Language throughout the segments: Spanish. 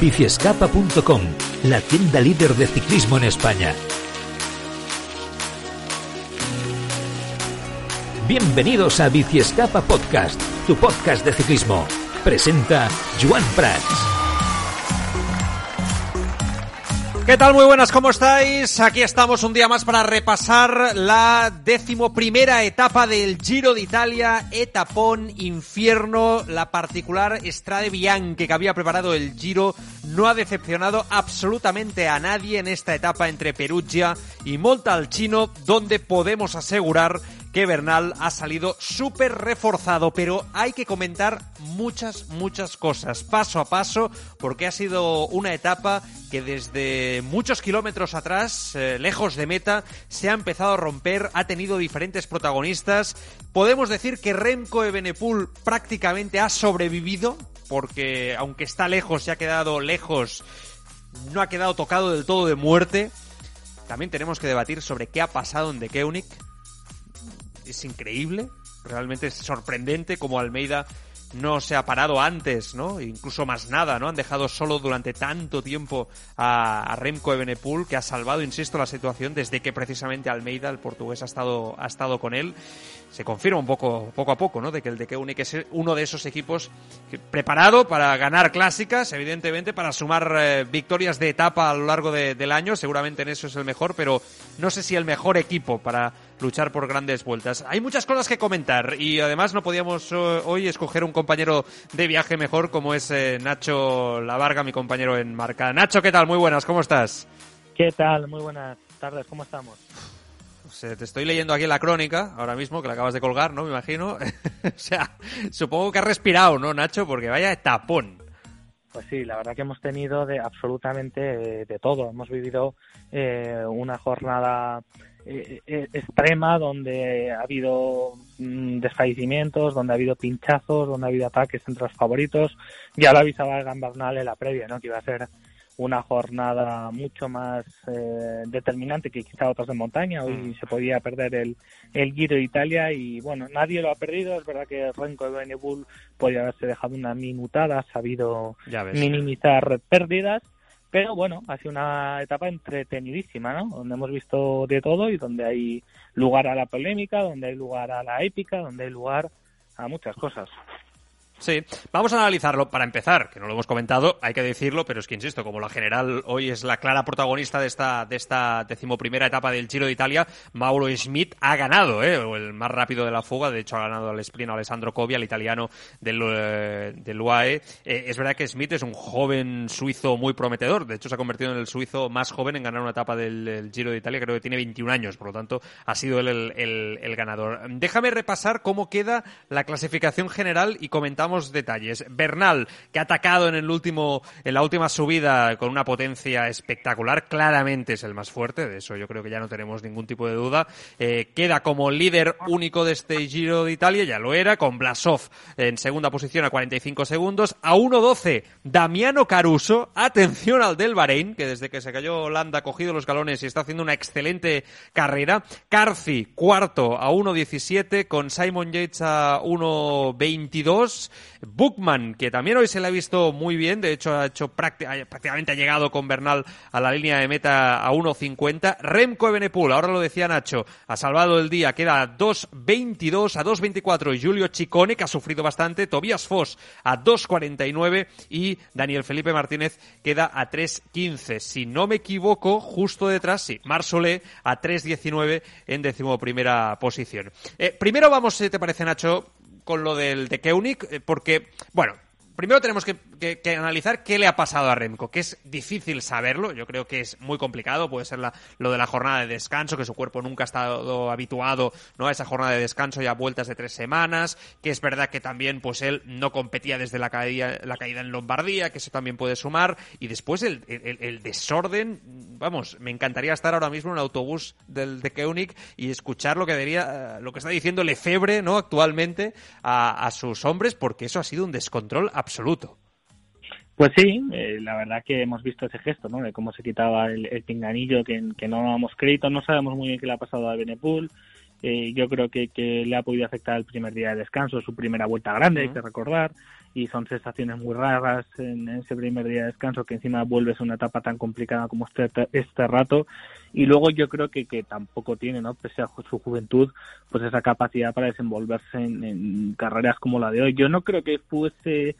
Biciescapa.com, la tienda líder de ciclismo en España. Bienvenidos a Biciescapa Podcast, tu podcast de ciclismo. Presenta Joan Prats. ¿Qué tal? Muy buenas, ¿cómo estáis? Aquí estamos un día más para repasar la decimoprimera etapa del Giro de Italia, etapón infierno, la particular Strade Bianche que había preparado el Giro no ha decepcionado absolutamente a nadie en esta etapa entre Perugia y Montalcino, donde podemos asegurar que Bernal ha salido súper reforzado, pero hay que comentar muchas, muchas cosas, paso a paso, porque ha sido una etapa que desde muchos kilómetros atrás, eh, lejos de meta, se ha empezado a romper, ha tenido diferentes protagonistas. Podemos decir que Remco Evenepoel prácticamente ha sobrevivido, porque aunque está lejos, se ha quedado lejos, no ha quedado tocado del todo de muerte. También tenemos que debatir sobre qué ha pasado en The Keunig, es increíble, realmente es sorprendente como Almeida no se ha parado antes, ¿no? Incluso más nada, ¿no? Han dejado solo durante tanto tiempo a, Remco Evenepoel, que ha salvado, insisto, la situación desde que precisamente Almeida, el portugués, ha estado, ha estado con él. Se confirma un poco, poco a poco, ¿no? De que el de que es uno de esos equipos preparado para ganar clásicas, evidentemente, para sumar eh, victorias de etapa a lo largo del año. Seguramente en eso es el mejor, pero no sé si el mejor equipo para luchar por grandes vueltas. Hay muchas cosas que comentar y además no podíamos eh, hoy escoger un compañero de viaje mejor como es eh, Nacho Lavarga, mi compañero en marca. Nacho, ¿qué tal? Muy buenas, ¿cómo estás? ¿Qué tal? Muy buenas tardes, ¿cómo estamos? te estoy leyendo aquí la crónica, ahora mismo, que la acabas de colgar, ¿no? Me imagino. o sea, supongo que has respirado, ¿no, Nacho? Porque vaya tapón. Pues sí, la verdad que hemos tenido de absolutamente de todo. Hemos vivido eh, una jornada eh, eh, extrema donde ha habido mm, desfallecimientos, donde ha habido pinchazos, donde ha habido ataques entre los favoritos. Ya lo avisaba Egan Bernal en la previa, ¿no? que iba a ser una jornada mucho más eh, determinante que quizá otras de montaña. Hoy mm. se podía perder el, el Giro de Italia y bueno, nadie lo ha perdido. Es verdad que Renko de Benebul podía haberse dejado una minutada, ha sabido minimizar pérdidas pero bueno, ha sido una etapa entretenidísima, ¿no? Donde hemos visto de todo y donde hay lugar a la polémica, donde hay lugar a la épica, donde hay lugar a muchas cosas. Sí, vamos a analizarlo para empezar, que no lo hemos comentado, hay que decirlo, pero es que insisto, como la general hoy es la clara protagonista de esta, de esta decimoprimera etapa del Giro de Italia, Mauro Schmidt ha ganado, ¿eh? el más rápido de la fuga, de hecho ha ganado al sprint Alessandro Covia, el italiano del, eh, del UAE. Eh, es verdad que Schmidt es un joven suizo muy prometedor, de hecho se ha convertido en el suizo más joven en ganar una etapa del, Giro de Italia, creo que tiene 21 años, por lo tanto ha sido él el, el ganador. Déjame repasar cómo queda la clasificación general y comentar detalles. Bernal, que ha atacado en el último, en la última subida con una potencia espectacular, claramente es el más fuerte, de eso yo creo que ya no tenemos ningún tipo de duda. Eh, queda como líder único de este Giro de Italia, ya lo era, con Blasov en segunda posición a 45 segundos. A 1.12, Damiano Caruso, atención al del Bahrein, que desde que se cayó Holanda ha cogido los galones y está haciendo una excelente carrera. Carci, cuarto a 1.17, con Simon Yates a 1.22. Bookman, que también hoy se le ha visto muy bien, de hecho ha hecho prácticamente ha llegado con Bernal a la línea de meta a 1.50. Remco Evenepoel, ahora lo decía Nacho, ha salvado el día, queda a 2.22, a 2.24 Julio Chicone, que ha sufrido bastante, Tobias Foss a 2.49 y Daniel Felipe Martínez queda a 3.15. Si no me equivoco, justo detrás, sí, Marsolé a 3.19 en decimoprimera posición. Eh, primero vamos, si te parece Nacho, con lo del de Keunig, eh, porque, bueno, primero tenemos que, analizar qué le ha pasado a Remco, que es difícil saberlo, yo creo que es muy complicado, puede ser lo de la jornada de descanso, que su cuerpo nunca ha estado habituado ¿no? a esa jornada de descanso y a vueltas de tres semanas, que es verdad que también pues él no competía desde la caída, la caída en Lombardía, que eso también puede sumar, y después el, el, desorden, vamos, me encantaría estar ahora mismo en un autobús del, de Koenig y escuchar lo que diría, lo que está diciendo Lefebvre, ¿no? actualmente a, a sus hombres, porque eso ha sido un descontrol absoluto. Pues sí, eh, la verdad que hemos visto ese gesto, ¿no? De cómo se quitaba el, pinganillo que, que, no damos crédito, no sabemos muy bien qué le ha pasado a Benepool. eh, yo creo que, que, le ha podido afectar el primer día de descanso, su primera vuelta grande, hay que recordar, y son sensaciones muy raras en, ese primer día de descanso, que encima vuelves a una etapa tan complicada como este, este rato, y luego yo creo que, que tampoco tiene, ¿no? pese a su juventud, pues esa capacidad para desenvolverse en, en carreras como la de hoy. Yo no creo que fuese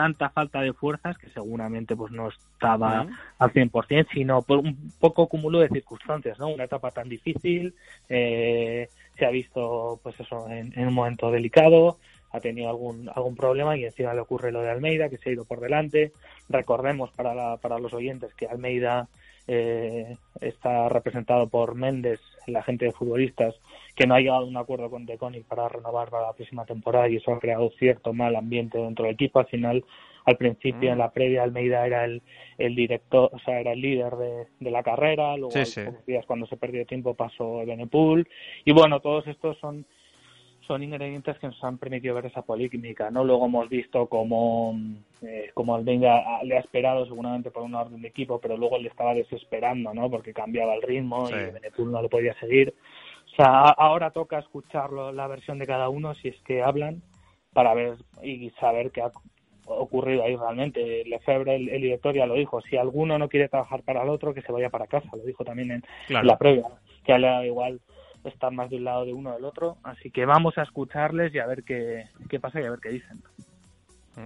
tanta falta de fuerzas que seguramente pues no estaba al 100%, sino por un poco cúmulo de circunstancias, ¿no? Una etapa tan difícil, eh, se ha visto pues eso en, un momento delicado, ha tenido algún algún problema y encima le ocurre lo de Almeida que se ha ido por delante. Recordemos para para los oyentes que Almeida eh, está representado por Méndez, el agente de futbolistas, que no ha llegado a un acuerdo con Deconic para renovar para la próxima temporada y eso ha creado cierto mal ambiente dentro del equipo. Al final, al principio, en la previa, Almeida era el, el director, o sea, era el líder de, de la carrera. Luego, días cuando se perdió tiempo, pasó Benepool. Y bueno, todos estos son son ingredientes que nos han permitido ver esa polémica, ¿no? Luego hemos visto como, eh, como Almeida le ha esperado seguramente por una orden de equipo, pero luego le estaba desesperando, ¿no? Porque cambiaba el ritmo y Benepool no lo podía seguir. O sea, ahora toca escucharlo, la versión de cada uno, si es que hablan, para ver y saber qué ha ocurrido ahí realmente. Lefebvre, el, el director, ya lo dijo. Si alguno no quiere trabajar para el otro, que se vaya para casa. Lo dijo también en la previa. Que le igual estar más de un lado de uno del otro. Así que vamos a escucharles y a ver qué, qué pasa y a ver qué dicen.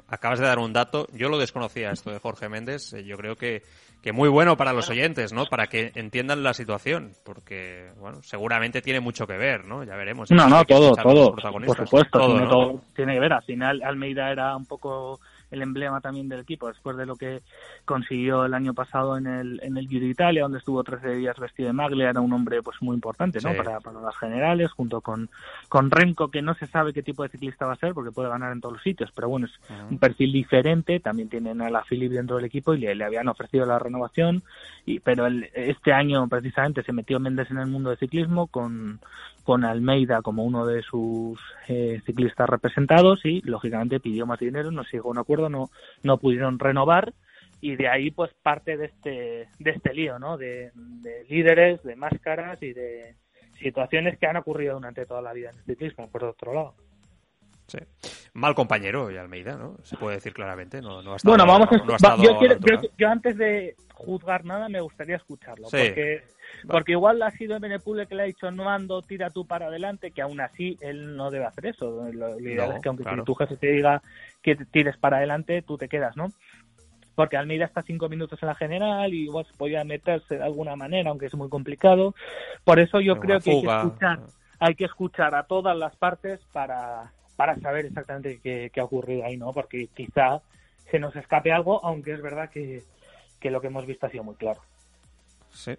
Acabas de dar un dato, yo lo desconocía esto de Jorge Méndez, eh, yo creo que, que muy bueno para los oyentes, ¿no? Para que entiendan la situación, porque, bueno, seguramente tiene mucho que ver, ¿no? Ya veremos. No, no, todo, todo, por supuesto, todo, todo tiene que ver. Al final Almeida era un poco el emblema también del equipo, después de lo que consiguió el año pasado en el, en el Giro de Italia, donde estuvo 13 días vestido de maglia, era un hombre pues muy importante ¿no? para, para las generales, junto con, con Renko, que no se sabe qué tipo de ciclista va a ser, porque puede ganar en todos los sitios, pero bueno, es un perfil diferente, también tienen a la Philip dentro del equipo y le, le habían ofrecido la renovación, y, pero el, este año precisamente se metió Méndez en el mundo del ciclismo con, con Almeida como uno de sus eh, ciclistas representados y lógicamente pidió más dinero, no se llegó a un acuerdo, no, no pudieron renovar y de ahí pues parte de este, de este lío, ¿no? De, líderes, de máscaras y de situaciones que han ocurrido durante toda la vida en el ciclismo, por otro lado. Sí. Mal compañero y Almeida, ¿no? Se puede decir claramente. No, no ha estado, bueno, vamos a... yo, yo, antes de juzgar nada me gustaría escucharlo. Porque porque igual ha sido Benepule que le ha dicho no ando, tira tú para adelante, que aún así él no debe hacer eso. Lo, ideal es que aunque tu jefe te diga que tires para adelante, tú te quedas, ¿no? Porque Almeida está cinco minutos en la general y igual podía meterse de alguna manera, aunque es muy complicado. Por eso yo creo que hay que escuchar, hay que escuchar a todas las partes para, para saber exactamente qué, ha ocurrido ahí, ¿no? Porque quizá se nos escape algo, aunque es verdad que, que lo que hemos visto ha sido muy claro. Sí.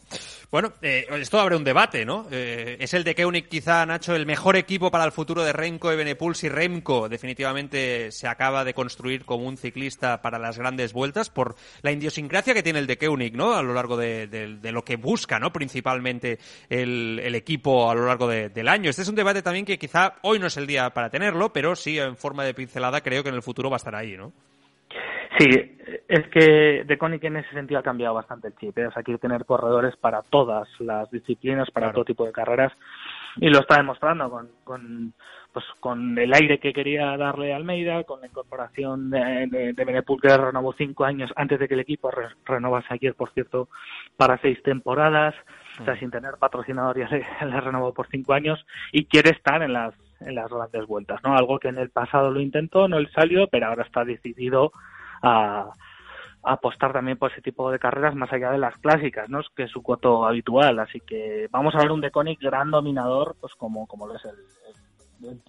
Bueno, eh, esto abre un debate, ¿no? Eh, ¿Es el de Keunig quizá, Nacho, el mejor equipo para el futuro de Remco y Benepuls si Remco definitivamente se acaba de construir como un ciclista para las grandes vueltas por la idiosincrasia que tiene el de Keunig, ¿no? A lo largo de, lo que busca, ¿no? Principalmente el, equipo a lo largo del año. Este es un debate también que quizá hoy no es el día para tenerlo, pero sí en forma de pincelada creo que en el futuro va a estar ahí, ¿no? Sí, es que De Koenig en ese sentido ha cambiado bastante el chip. ¿eh? O sea, quiere tener corredores para todas las disciplinas, para todo tipo de carreras. Y lo está demostrando con, con, pues, con el aire que quería darle a Almeida, con la incorporación de, de, de Benepul, que renovó cinco años antes de que el equipo renovase ayer, por cierto, para seis temporadas. O sea, mm. sin tener patrocinador ya le, le renovó por cinco años y quiere estar en las en las grandes vueltas, ¿no? Algo que en el pasado lo intentó, no le salió, pero ahora está decidido a, apostar también por ese tipo de carreras más allá de las clásicas, ¿no? Que es su cuoto habitual. Así que vamos a ver un Deconic gran dominador, pues como, como lo es el, el,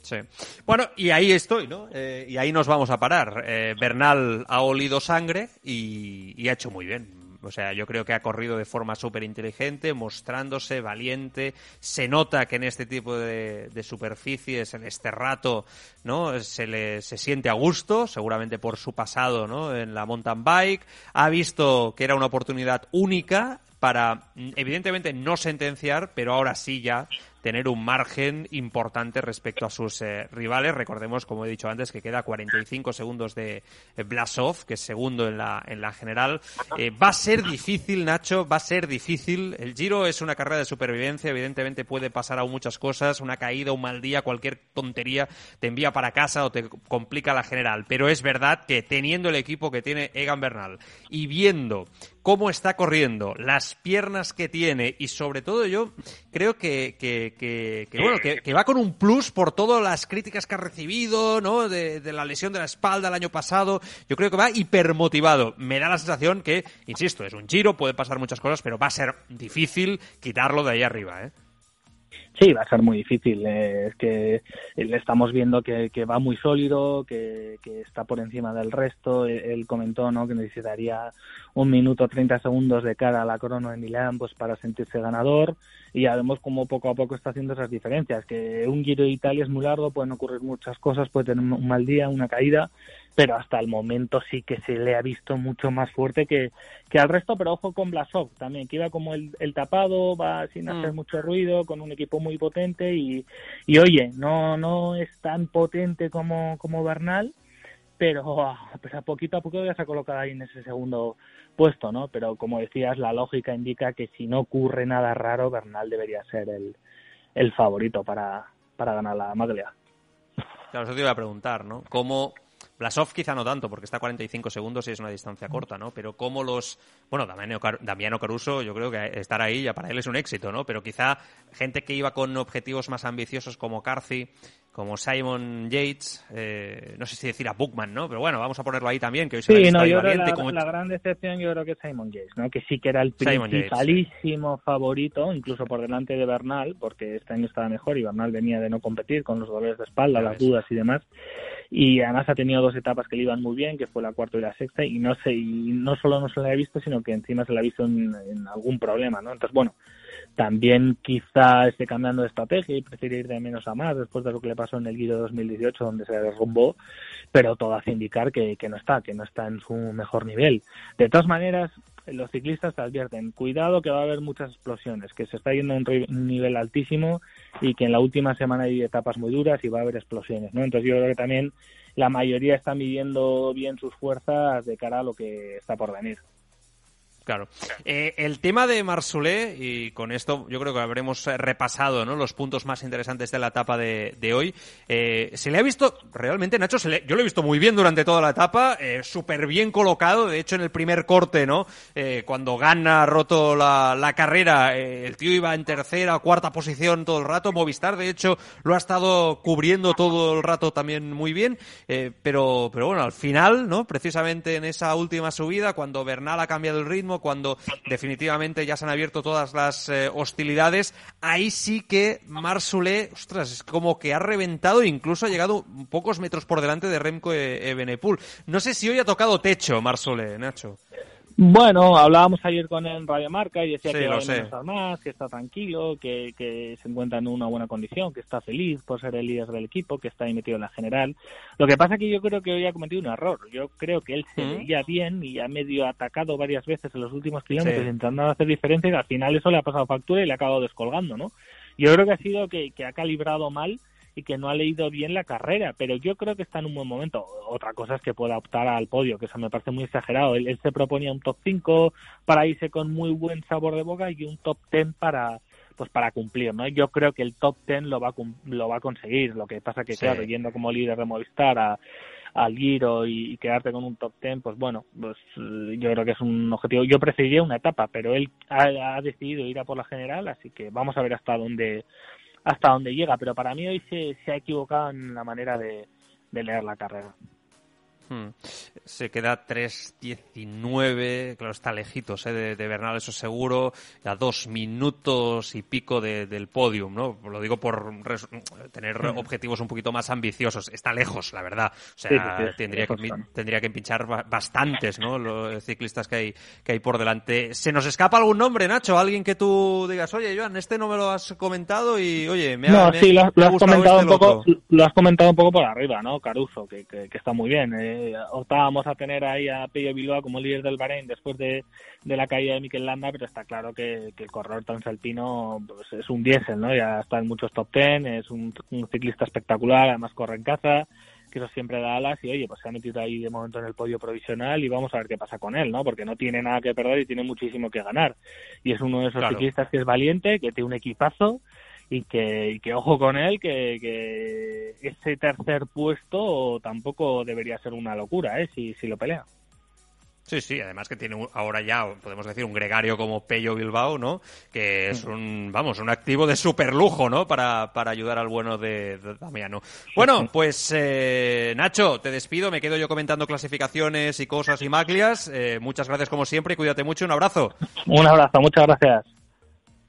Sí. Bueno, y ahí estoy, ¿no? Eh, y ahí nos vamos a parar. Eh, Bernal ha olido sangre y ha hecho muy bien o sea, yo creo que ha corrido de forma súper inteligente, mostrándose valiente. Se nota que en este tipo de, superficies, en este rato, ¿no? Se le se siente a gusto, seguramente por su pasado, ¿no? En la mountain bike. Ha visto que era una oportunidad única para, evidentemente, no sentenciar, pero ahora sí ya tener un margen importante respecto a sus eh, rivales. Recordemos, como he dicho antes, que queda 45 segundos de Blasov, que es segundo en la, en la general. va a ser difícil, Nacho, va a ser difícil. El Giro es una carrera de supervivencia, evidentemente puede pasar aún muchas cosas, una caída, un mal día, cualquier tontería te envía para casa o te complica la general. Pero es verdad que teniendo el equipo que tiene Egan Bernal y viendo cómo está corriendo, las piernas que tiene y sobre todo yo creo que, que, que, bueno, que, va con un plus por todas las críticas que ha recibido, ¿no? De, de, la lesión de la espalda el año pasado. Yo creo que va hipermotivado. Me da la sensación que, insisto, es un giro, puede pasar muchas cosas, pero va a ser difícil quitarlo de ahí arriba, ¿eh? Sí, va a ser muy difícil. Eh, es que le estamos viendo que, va muy sólido, que, está por encima del resto. Él, comentó ¿no? que necesitaría un minuto 30 segundos de cara a la crono de Milán pues, para sentirse ganador. Y ya vemos cómo poco a poco está haciendo esas diferencias. Que un Giro de Italia es muy largo, pueden ocurrir muchas cosas, puede tener un mal día, una caída pero hasta el momento sí que se le ha visto mucho más fuerte que, que al resto, pero ojo con Blasov también, que iba como el, el tapado, va sin hacer mm. mucho ruido, con un equipo muy potente y, y oye, no, no es tan potente como, como Bernal, pero a poquito a poco ya se ha colocado ahí en ese segundo puesto, ¿no? Pero como decías, la lógica indica que si no ocurre nada raro, Bernal debería ser el, el favorito para, para ganar la Maglia. Claro, eso te iba a preguntar, ¿no? ¿Cómo Blasov quizá no tanto, porque está a 45 segundos y es una distancia corta, ¿no? Pero como los... Bueno, Damiano, Caruso, yo creo que estar ahí ya para él es un éxito, ¿no? Pero quizá gente que iba con objetivos más ambiciosos como Carthy, como Simon Yates, eh, no sé si decir a Bookman, ¿no? Pero bueno, vamos a ponerlo ahí también, que hoy sí, no, yo creo la, la, gran decepción yo creo que es Simon Yates, ¿no? Que sí que era el principalísimo favorito, incluso por delante de Bernal, porque este año estaba mejor y Bernal venía de no competir con los dolores de espalda, las dudas y demás y además ha tenido dos etapas que le iban muy bien, que fue la cuarta y la sexta, y no sé, y no solo no se la ha visto, sino que encima se la ha visto en, algún problema, ¿no? Entonces, bueno, también quizá esté cambiando de estrategia y prefiere ir de menos a más después de lo que le pasó en el Giro 2018, donde se derrumbó, pero todo hace indicar que, que no está, que no está en su mejor nivel. De todas maneras, los ciclistas te advierten, cuidado que va a haber muchas explosiones, que se está yendo a un nivel altísimo y que en la última semana hay etapas muy duras y va a haber explosiones, ¿no? Entonces yo creo que también la mayoría está midiendo bien sus fuerzas de cara a lo que está por venir. Claro. Eh, el tema de Marsolé, y con esto yo creo que habremos repasado ¿no? los puntos más interesantes de la etapa de, hoy, eh, se le ha visto, realmente Nacho, se le, yo lo he visto muy bien durante toda la etapa, eh, súper bien colocado, de hecho en el primer corte, ¿no? cuando gana roto la, la carrera, el tío iba en tercera o cuarta posición todo el rato, Movistar de hecho lo ha estado cubriendo todo el rato también muy bien, pero, pero bueno, al final, ¿no? Precisamente en esa última subida, cuando Bernal ha cambiado el ritmo, cuando definitivamente ya se han abierto todas las eh, hostilidades, ahí sí que Marsulé, ostras, es como que ha reventado e incluso ha llegado pocos metros por delante de Remco Evenepoel. No sé si hoy ha tocado techo Marsulé, Nacho. Bueno, hablábamos ayer con él en Radio Marca y decía que va a estar más, que está tranquilo, que, que, se encuentra en una buena condición, que está feliz por ser el líder del equipo, que está ahí metido en la general. Lo que pasa es que yo creo que hoy ha cometido un error. Yo creo que él se veía bien y ha medio atacado varias veces en los últimos kilómetros intentando hacer diferencia y al final eso le ha pasado factura y le ha acabado descolgando, ¿no? Yo creo que ha sido que, que ha calibrado mal y que no ha leído bien la carrera, pero yo creo que está en un buen momento. Otra cosa es que pueda optar al podio, que eso me parece muy exagerado. Él, se proponía un top 5 para irse con muy buen sabor de boca y un top 10 para pues para cumplir, ¿no? Yo creo que el top 10 lo va a, lo va a conseguir. Lo que pasa que, claro, yendo como líder de Movistar a, al Giro y, quedarte con un top 10, pues bueno, pues yo creo que es un objetivo. Yo preferiría una etapa, pero él ha, ha decidido ir a por la general, así que vamos a ver hasta dónde hasta dónde llega, pero para mí hoy se, se ha equivocado en la manera de, de leer la carrera. Hmm. Se queda 3.19, claro, está lejitos ¿eh? de, Bernal, eso seguro, a dos minutos y pico del podium, ¿no? Lo digo por tener objetivos un poquito más ambiciosos. Está lejos, la verdad. O sea, tendría, que, tendría que pinchar bastantes, ¿no? Los ciclistas que hay, que hay por delante. ¿Se nos escapa algún nombre, Nacho? Alguien que tú digas, oye, Joan, este no me lo has comentado y, oye, me ha, No, sí, lo, has comentado este un poco, lo has comentado un poco por arriba, ¿no? Caruso, que, que, está muy bien. Eh eh, optábamos a tener ahí a Pello Bilbao como líder del Bahrein después de, la caída de Mikel Landa, pero está claro que, el corredor transalpino pues, es un diésel, ¿no? Ya está en muchos top ten, es un, ciclista espectacular, además corre en caza, que eso siempre da alas y oye, pues se ha metido ahí de momento en el podio provisional y vamos a ver qué pasa con él, ¿no? Porque no tiene nada que perder y tiene muchísimo que ganar. Y es uno de esos ciclistas que es valiente, que tiene un equipazo y que, que ojo con él, que, que, ese tercer puesto tampoco debería ser una locura, ¿eh? Si, si lo pelea. Sí, sí, además que tiene ahora ya, podemos decir, un gregario como Pello Bilbao, ¿no? Que es un, vamos, un activo de super lujo, ¿no? Para, para ayudar al bueno de, Damiano. Bueno, pues eh, Nacho, te despido, me quedo yo comentando clasificaciones y cosas y maglias. Eh, muchas gracias como siempre y cuídate mucho, un abrazo. Un abrazo, muchas gracias.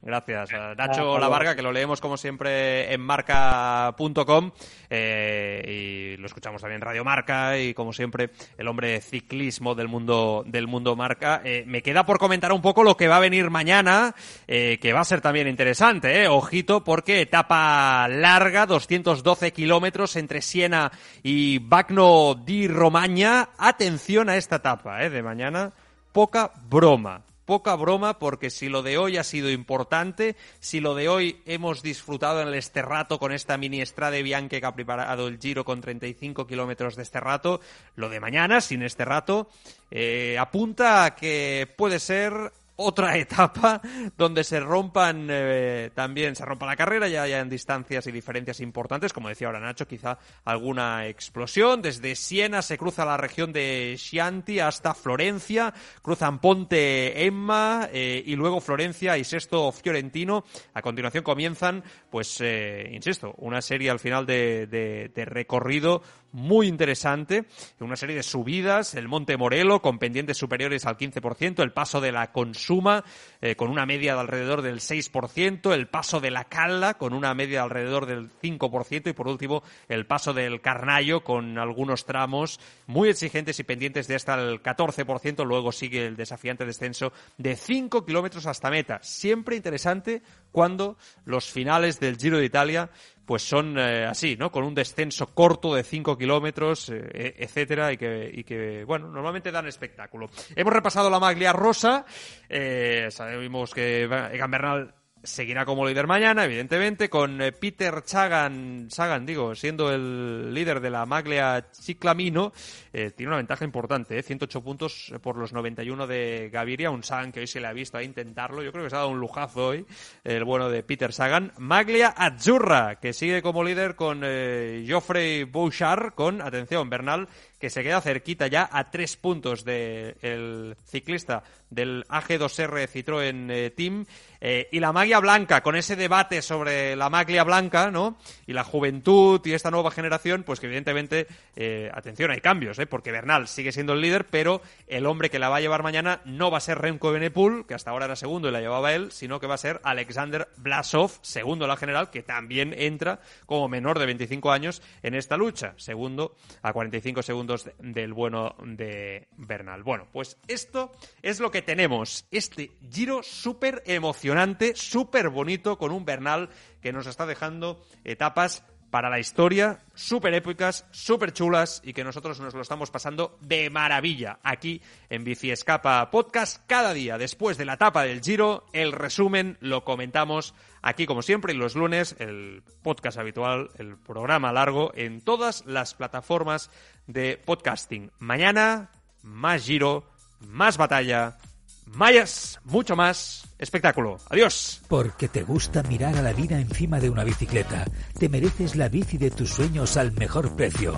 Gracias. Nacho Lavarga, que lo leemos como siempre en marca.com eh, y lo escuchamos también en Radio Marca y como siempre el hombre de ciclismo del mundo del mundo marca. Eh, me queda por comentar un poco lo que va a venir mañana, eh, que va a ser también interesante, ojito, porque etapa larga, 212 kilómetros entre Siena y Bagno di Romagna. Atención a esta etapa de mañana, poca broma poca broma porque si lo de hoy ha sido importante, si lo de hoy hemos disfrutado en el Esterrato con esta mini Estrade Bianche que ha preparado el Giro con 35 kilómetros de Esterrato, lo de mañana sin Esterrato eh, apunta a que puede ser otra etapa donde se rompan eh, también se rompa la carrera ya en distancias y diferencias importantes como decía ahora Nacho quizá alguna explosión. Desde Siena se cruza la región de Chianti hasta Florencia cruzan Ponte Emma eh, y luego Florencia y Sexto Fiorentino. A continuación comienzan pues eh, insisto una serie al final de, de recorrido muy interesante, una serie de subidas, el Monte Morelo con pendientes superiores al 15%, el paso de la Consuma eh, con una media de alrededor del 6%, el paso de la Calla con una media de alrededor del 5% y por último el paso del Carnallo con algunos tramos muy exigentes y pendientes de hasta el 14%, luego sigue el desafiante descenso de 5 kilómetros hasta meta. Siempre interesante cuando los finales del Giro de Italia pues son eh, así, ¿no? Con un descenso corto de 5 kilómetros, eh, e, etcétera, y que, y que, bueno, normalmente dan espectáculo. Hemos repasado la maglia rosa, eh, sabemos que Egan Bernal seguirá como líder mañana, evidentemente, con eh, Peter Sagan, Sagan, digo, siendo el líder de la Maglia Ciclamino, eh, tiene una ventaja importante, eh, 108 puntos por los 91 de Gaviria, un Sagan que hoy se le ha visto a intentarlo, yo creo que se ha dado un lujazo hoy, el bueno de Peter Sagan. Maglia Azzurra, que sigue como líder con eh, Geoffrey Bouchard, con, atención, Bernal, que se queda cerquita ya a tres puntos del ciclista del AG2R Citroën eh, Team eh, y la maglia blanca, con ese debate sobre la maglia blanca, ¿no? Y la juventud y esta nueva generación, pues que evidentemente, eh, atención, hay cambios, ¿eh? Porque Bernal sigue siendo el líder, pero el hombre que la va a llevar mañana no va a ser Remco Benepul, que hasta ahora era segundo y la llevaba él, sino que va a ser Alexander Blasov, segundo la general, que también entra como menor de 25 años en esta lucha, segundo a 45 segundos del bueno de Bernal. Bueno, pues esto es lo que tenemos, este giro súper emocionante súper bonito, con un Bernal que nos está dejando etapas para la historia, súper épicas, súper chulas y que nosotros nos lo estamos pasando de maravilla aquí en Bici Escapa Podcast. Cada día después de la etapa del Giro, el resumen lo comentamos aquí como siempre y los lunes, el podcast habitual, el programa largo en todas las plataformas de podcasting. Mañana, más Giro, más batalla, Mayas, mucho más espectáculo. Adiós. Porque te gusta mirar a la vida encima de una bicicleta. Te mereces la bici de tus sueños al mejor precio.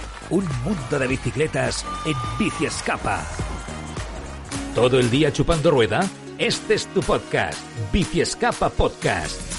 un mundo de bicicletas en Bici Escapa. ¿Todo el día chupando rueda? Este es tu podcast, Bici Escapa Podcast